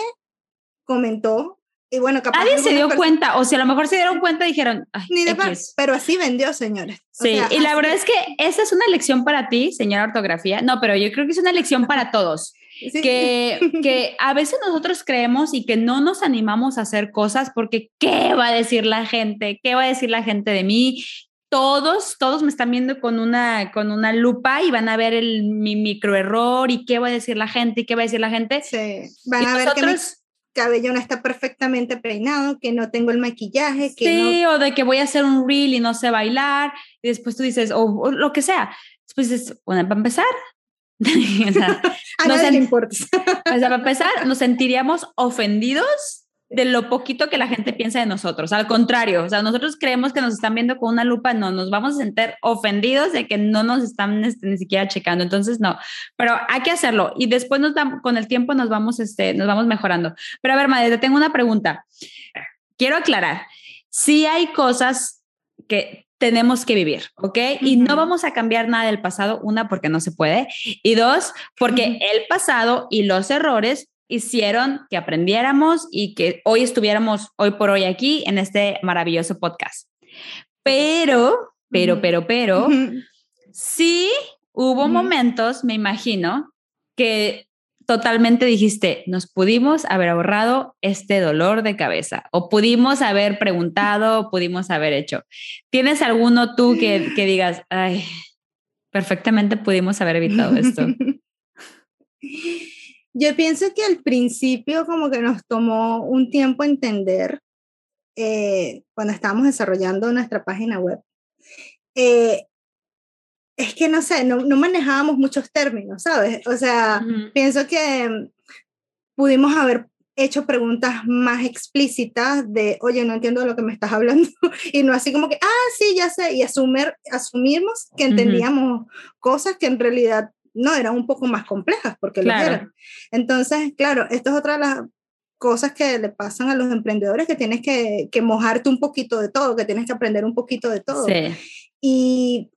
comentó. Y bueno, capaz Nadie se dio cuenta, o sea, a lo mejor se dieron cuenta y dijeron, Ni de pero así vendió, señores. sí, y la verdad es que esa es una lección para ti, señora ortografía. No, pero yo creo que es una lección para todos. Que, que a veces nosotros creemos y que no nos animamos a hacer cosas porque ¿qué va a decir la gente? ¿Qué va a decir la gente de mí? Todos, todos me están viendo con una, con una lupa y van a ver el, mi microerror y qué va a decir la gente y qué va a decir la gente. Sí, van a ver que mi cabello no está perfectamente peinado, que no tengo el maquillaje. Que sí, o de que voy a hacer un reel y no sé bailar, y después tú dices, o, lo que sea. Después dices, bueno, para empezar, <laughs> <laughs> a nadie le importa. <laughs> o sea, para empezar, nos sentiríamos ofendidos de lo poquito que la gente piensa de nosotros. Al contrario, o sea, nosotros creemos que nos están viendo con una lupa, no, nos vamos a sentir ofendidos de que no nos están este, ni siquiera checando. Entonces, no, pero hay que hacerlo y después nos con el tiempo nos vamos, este, nos vamos mejorando. Pero a ver, madre, te tengo una pregunta. Quiero aclarar, si hay cosas que tenemos que vivir, ¿ok? Y no vamos a cambiar nada del pasado, una, porque no se puede, y dos, porque el pasado y los errores hicieron que aprendiéramos y que hoy estuviéramos hoy por hoy aquí en este maravilloso podcast. Pero, pero, pero, pero, <laughs> sí hubo momentos, me imagino, que totalmente dijiste, nos pudimos haber ahorrado este dolor de cabeza o pudimos haber preguntado, pudimos haber hecho? ¿Tienes alguno tú que, que digas, ay, perfectamente pudimos haber evitado esto? <laughs> Yo pienso que al principio como que nos tomó un tiempo entender eh, cuando estábamos desarrollando nuestra página web. Eh, es que no sé, no, no, manejábamos muchos términos, ¿sabes? O sea, pienso que pudimos haber hecho preguntas más explícitas de, oye, no entiendo de lo que me estás hablando, <laughs> y no así como que, ah, sí, ya sé, y asumir, asumimos que entendíamos cosas que en realidad no, eran un poco más complejas, porque lo eran. Entonces, claro, esto es otra de las cosas que le pasan a los emprendedores, que tienes que, que mojarte un poquito de todo, que tienes que aprender un poquito de todo. Sí. Y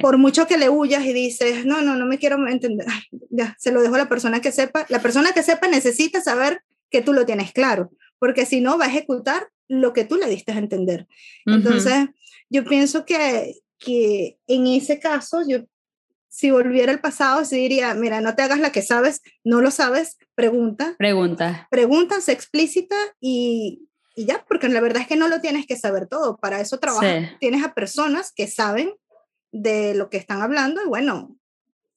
por mucho que le huyas y dices, no, no, no me quiero entender, ya, se lo dejo a la persona que sepa. La persona que sepa necesita saber que tú lo tienes claro, porque si no va a ejecutar lo que tú le diste a entender. Entonces, yo pienso que, que en ese caso, yo si volviera al pasado, se diría, mira, no te hagas la que sabes, no lo sabes, pregunta. Pregunta. Pregunta, sé explícita y, y ya, porque la verdad es que no lo tienes que saber todo. Para eso trabajas, tienes a personas que saben de lo que están hablando y bueno,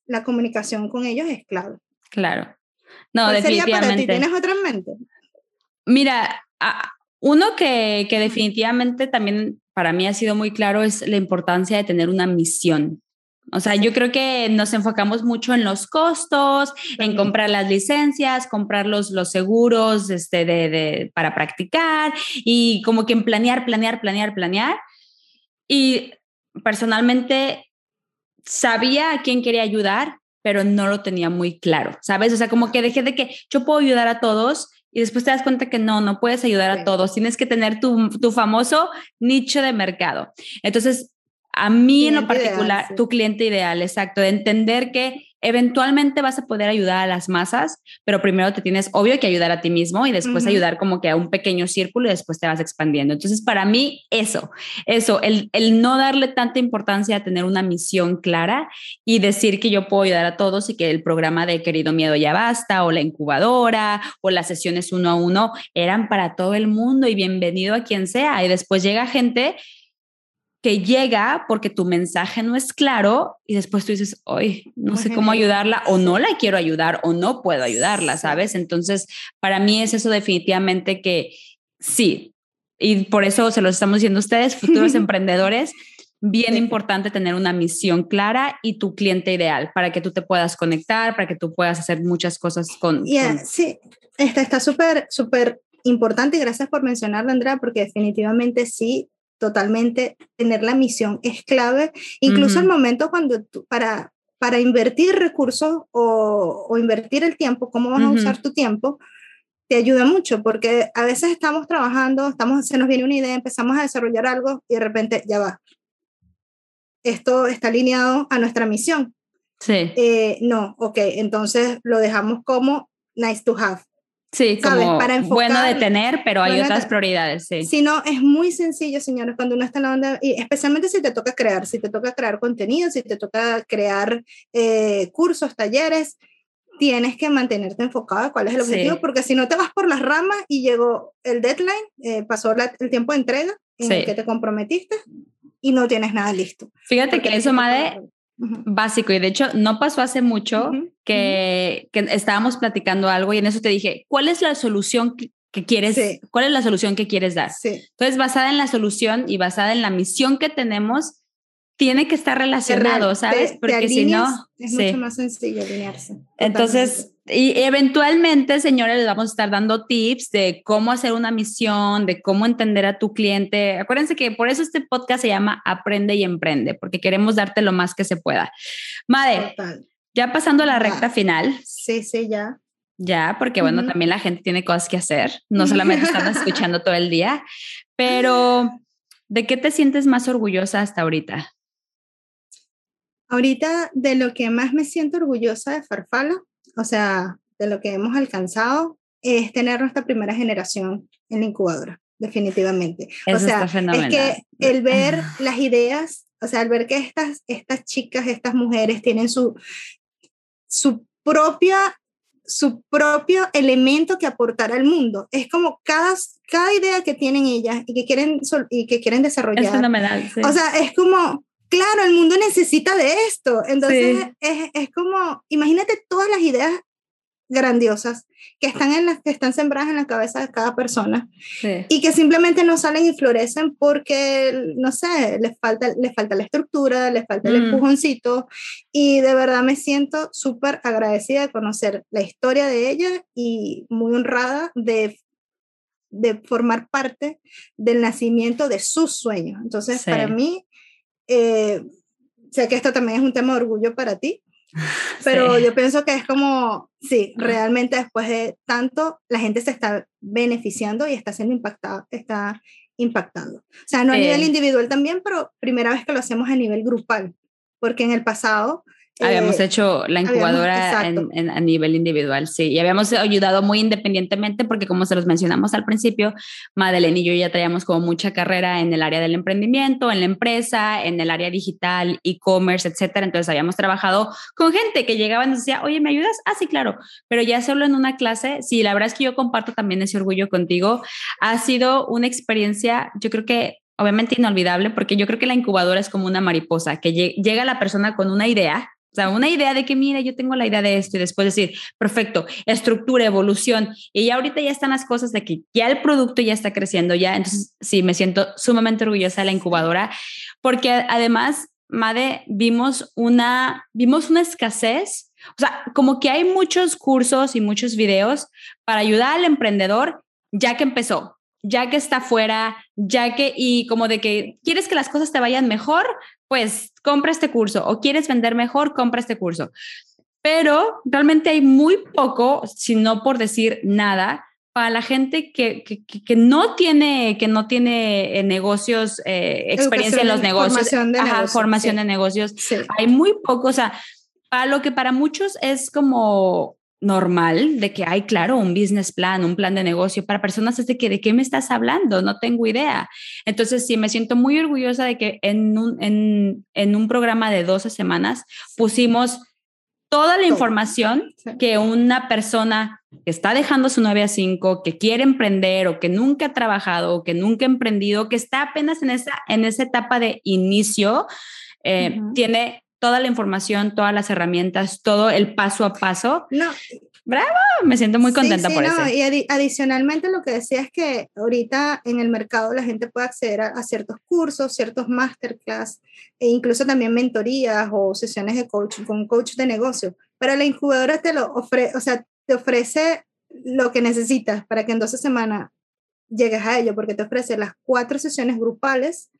la comunicación con ellos es clave. Claro. No, definitivamente. ¿Tienes otra en mente? Mira, uno que, que definitivamente también para mí ha sido muy claro es la importancia de tener una misión. O sea, yo creo que nos enfocamos mucho en los costos, en comprar las licencias, comprar los, los seguros este, de, de, para practicar y como que en planear, planear, planear, planear. Y personalmente sabía a quién quería ayudar, pero no lo tenía muy claro, ¿sabes? O sea, como que dejé de que yo puedo ayudar a todos y después te das cuenta que no, no puedes ayudar a todos, tienes que tener tu, tu famoso nicho de mercado. Entonces, a mí en lo particular, tu cliente ideal, exacto, de entender que eventualmente vas a poder ayudar a las masas, pero primero te tienes, obvio, que ayudar a ti mismo y después ayudar como que a un pequeño círculo y después te vas expandiendo. Entonces, para mí, eso, eso, el, el no darle tanta importancia a tener una misión clara y decir que yo puedo ayudar a todos y que el programa de Querido Miedo ya basta, o la incubadora, o las sesiones uno a uno, eran para todo el mundo y bienvenido a quien sea. Y después llega gente que llega porque tu mensaje no es claro y después tú dices, hoy no sé cómo ayudarla o no la quiero ayudar o no puedo ayudarla, ¿sabes? Entonces, para mí es eso definitivamente que sí, y por eso se lo estamos diciendo a ustedes, futuros <laughs> emprendedores, bien importante tener una misión clara y tu cliente ideal para que tú te puedas conectar, para que tú puedas hacer muchas cosas con... Sí, está súper, súper importante y gracias por mencionarlo, Andrea, porque definitivamente sí, totalmente, tener la misión es clave, incluso el momento cuando tú, para, para invertir recursos o, o, invertir el tiempo, cómo vas a usar tu tiempo, te ayuda mucho porque a veces estamos trabajando, estamos, se nos viene una idea, empezamos a desarrollar algo y de repente ya va. Esto está alineado a nuestra misión. Sí. Eh, no, ok, entonces lo dejamos como nice to have. Sí, como bueno de tener, pero hay otras prioridades, sí. Si no, es muy sencillo, señores, cuando uno está en la onda, y especialmente si te toca crear, si te toca crear contenido, si te toca crear eh, cursos, talleres, tienes que mantenerte enfocado cuál es el objetivo, porque si no te vas por las ramas y llegó el deadline, eh, pasó el tiempo de entrega en el que te comprometiste y no tienes nada listo. Fíjate que eso, Made, básico y de hecho no pasó hace mucho que, que, estábamos platicando algo y en eso te dije, ¿cuál es la solución que, quieres? ¿Cuál es la solución que quieres dar? Entonces, basada en la solución y basada en la misión que tenemos, tiene que estar relacionado, ¿sabes? Porque si no, es mucho más sencillo alinearse. Entonces, y eventualmente, señores, les vamos a estar dando tips de cómo hacer una misión, de cómo entender a tu cliente. Acuérdense que por eso este podcast se llama Aprende y Emprende, porque queremos darte lo más que se pueda. Madre, ya pasando a la recta final. Sí, sí, ya. Ya, porque bueno, también la gente tiene cosas que hacer, no solamente están <laughs> escuchando todo el día, pero ¿de qué te sientes más orgullosa hasta ahorita? Ahorita de lo que más me siento orgullosa de Farfala, o sea, de lo que hemos alcanzado, es tener nuestra primera generación en la incubadora, definitivamente. o sea, es que el ver <laughs> las ideas, o sea, el ver que estas, estas chicas, estas mujeres tienen su, su propia su propio elemento que aportar al mundo. Es como cada, cada idea que tienen ellas y que quieren, y que quieren desarrollar. Es fenomenal. O sea, es como, claro, el mundo necesita de esto. Entonces, es, es, como, imagínate todas las ideas grandiosas que están, en las, que están sembradas en la cabeza de cada persona y que simplemente no salen y florecen porque, no sé, les falta, les falta la estructura, les falta el mm. empujoncito y de verdad me siento súper agradecida de conocer la historia de ella y muy honrada de de formar parte del nacimiento de sus sueños. Entonces, para mí, eh, sé que esto también es un tema de orgullo para ti, <laughs> pero yo pienso que es como, sí, realmente después de tanto, la gente se está beneficiando y está siendo impactada, está impactando. O sea, no a nivel individual también, pero primera vez que lo hacemos a nivel grupal, porque en el pasado Habíamos eh, hecho la incubadora en, a nivel individual, sí, y habíamos ayudado muy independientemente porque como se los mencionamos al principio, Madeleine y yo ya traíamos como mucha carrera en el área del emprendimiento, en la empresa, en el área digital, e-commerce, etcétera. Entonces habíamos trabajado con gente que llegaba y nos decía, oye, ¿me ayudas? Ah, sí, claro, pero ya solo en una clase, sí, la verdad es que yo comparto también ese orgullo contigo. Ha sido una experiencia, yo creo que obviamente inolvidable, porque yo creo que la incubadora es como una mariposa, que llega la persona con una idea, o sea, una idea de que, mira, yo tengo la idea de esto y después decir, perfecto, estructura, evolución. Y ya ahorita ya están las cosas de que ya el producto ya está creciendo, ya. Entonces, sí, me siento sumamente orgullosa de la incubadora, porque además, Made, vimos una, vimos una escasez. O sea, como que hay muchos cursos y muchos videos para ayudar al emprendedor ya que empezó, ya que está fuera, ya que, y como de que quieres que las cosas te vayan mejor, pues compra este curso o quieres vender mejor, compra este curso. Pero realmente hay muy poco, si no por decir nada, para la gente que, que, no tiene, que no tiene eh, negocios, eh, experiencia en los negocios, formación de negocios, formación de negocios. Hay muy poco, o sea, para lo que para muchos es como normal de que hay, claro, un business plan, un plan de negocio para personas es de que, ¿de qué me estás hablando? No tengo idea. Entonces, sí, me siento muy orgullosa de que en un, en, en un programa de 12 semanas pusimos toda la información que una persona que está dejando su 9 a 5, que quiere emprender o que nunca ha trabajado o que nunca ha emprendido, que está apenas en esa, en esa etapa de inicio, eh, tiene toda la información, todas las herramientas, todo el paso a paso. No. Bravo, me siento muy contenta por eso. Y adicionalmente lo que decía es que ahorita en el mercado la gente puede acceder a, ciertos cursos, ciertos masterclass e incluso también mentorías o sesiones de coaching con coach de negocio. Pero la incubadora te lo ofrece, o sea, te ofrece lo que necesitas para que en 12 semanas llegues a ello, porque te ofrece las cuatro sesiones grupales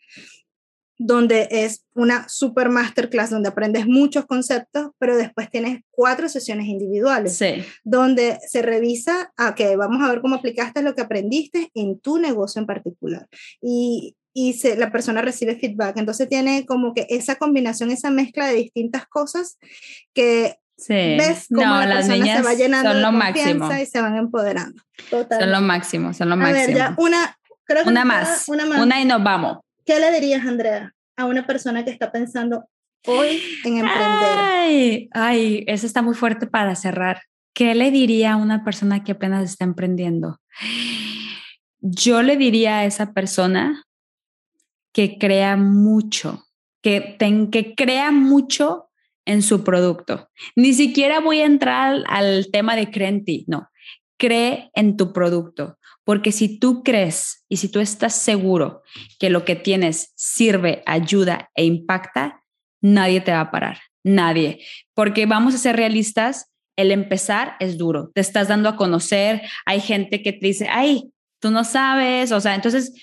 donde es una super masterclass donde aprendes muchos conceptos, pero después tienes cuatro sesiones individuales, donde se revisa, a que vamos a ver cómo aplicaste lo que aprendiste en tu negocio en particular. Y, y se, la persona recibe feedback. Entonces tiene como que esa combinación, esa mezcla de distintas cosas que ves cómo la las persona se va llenando de confianza y se van empoderando. Son lo máximo, son lo máximo. A ver, ya una, creo una, más, una más, una y nos vamos. ¿Qué le dirías, Andrea, a una persona que está pensando hoy en emprender? Ay, ay, eso está muy fuerte para cerrar. ¿Qué le diría a una persona que apenas está emprendiendo? Yo le diría a esa persona que crea mucho, que, que crea mucho en su producto. Ni siquiera voy a entrar al tema de cree no. Cree en tu producto. Porque si tú crees y si tú estás seguro que lo que tienes sirve, ayuda e impacta, nadie te va a parar, nadie. Porque vamos a ser realistas, el empezar es duro, te estás dando a conocer, hay gente que te dice, ay, tú no sabes, o sea, entonces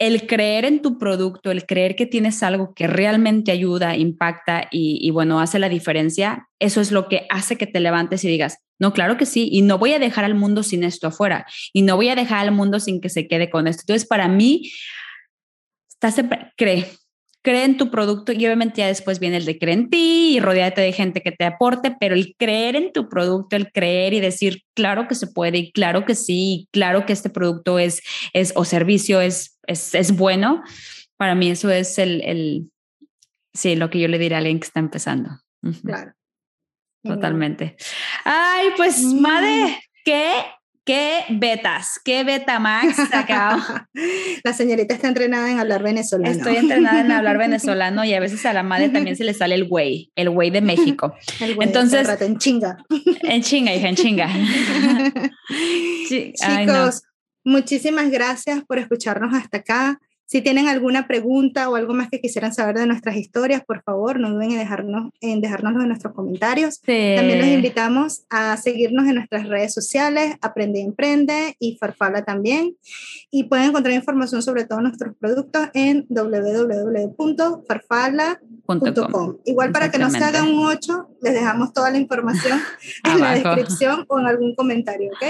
el creer en tu producto, el creer que tienes algo que realmente ayuda, impacta y, bueno, hace la diferencia, eso es lo que hace que te levantes y digas, no, claro que sí, y no voy a dejar al mundo sin esto afuera, y no voy a dejar al mundo sin que se quede con esto. Entonces, para mí, estás, cree, cree en tu producto y obviamente ya después viene el de creer en ti y rodearte de gente que te aporte, pero el creer en tu producto, el creer y decir, claro que se puede y claro que sí, claro que este producto es, es o servicio es, es, es bueno, para mí eso es el, el, sí, lo que yo le diría a alguien que está empezando. Claro. totalmente. Ay, pues, madre, ¿qué ¿Qué betas? ¿Qué beta max acá? <laughs> La señorita está entrenada en hablar venezolano. Estoy entrenada en hablar <laughs> venezolano y a veces a la madre también se le sale el güey, el güey de México. <laughs> El güey, Entonces, en chinga. En chinga, hija, en chinga. Chicos, muchísimas gracias por escucharnos hasta acá. Si tienen alguna pregunta o algo más que quisieran saber de nuestras historias, por favor, no duden en, dejarnos, en dejárnoslo en nuestros comentarios. También los invitamos a seguirnos en nuestras redes sociales, Aprende y Emprende y Farfala también. Y pueden encontrar información sobre todos nuestros productos en www.farfala.com. Igual para que no se hagan un 8, les dejamos toda la información <laughs> en la descripción o en algún comentario, ¿ok?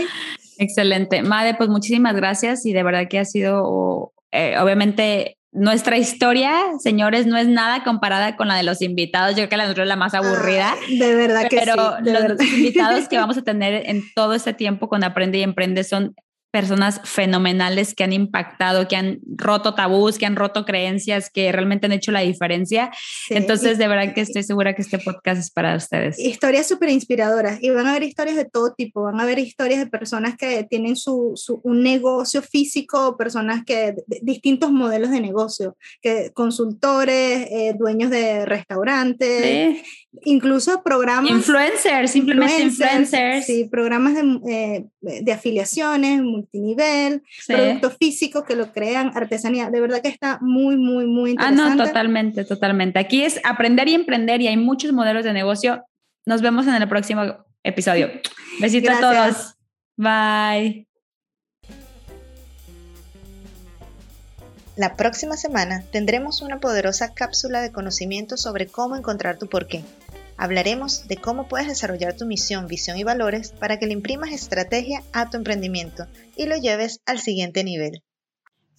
Excelente. Made, pues muchísimas gracias y de verdad que ha sido eh, obviamente nuestra historia, señores, no es nada comparada con la de los invitados. Yo creo que la nuestra es la más aburrida. de verdad que pero sí. Pero los invitados que <laughs> vamos a tener en todo este tiempo con Aprende y Emprende son personas fenomenales que han impactado, que han roto tabús, que han roto creencias, que realmente han hecho la diferencia. Entonces, de verdad que estoy segura que este podcast es para ustedes. Historias súper inspiradoras y van a haber historias de todo tipo, van a haber historias de personas que tienen su, su un negocio físico, personas que distintos modelos de negocio, que consultores, eh, dueños de restaurantes, incluso programas. Influencers, simplemente influencers. Sí, programas de, eh, de afiliaciones, multinivel, productos físicos que lo crean, artesanía. De verdad que está muy, muy, muy interesante. Ah, no, totalmente, totalmente. Aquí es aprender y emprender y hay muchos modelos de negocio. Nos vemos en el próximo episodio. Besito a todos. Bye. La próxima semana tendremos una poderosa cápsula de conocimiento sobre cómo encontrar tu porqué. Hablaremos de cómo puedes desarrollar tu misión, visión y valores para que le imprimas estrategia a tu emprendimiento y lo lleves al siguiente nivel.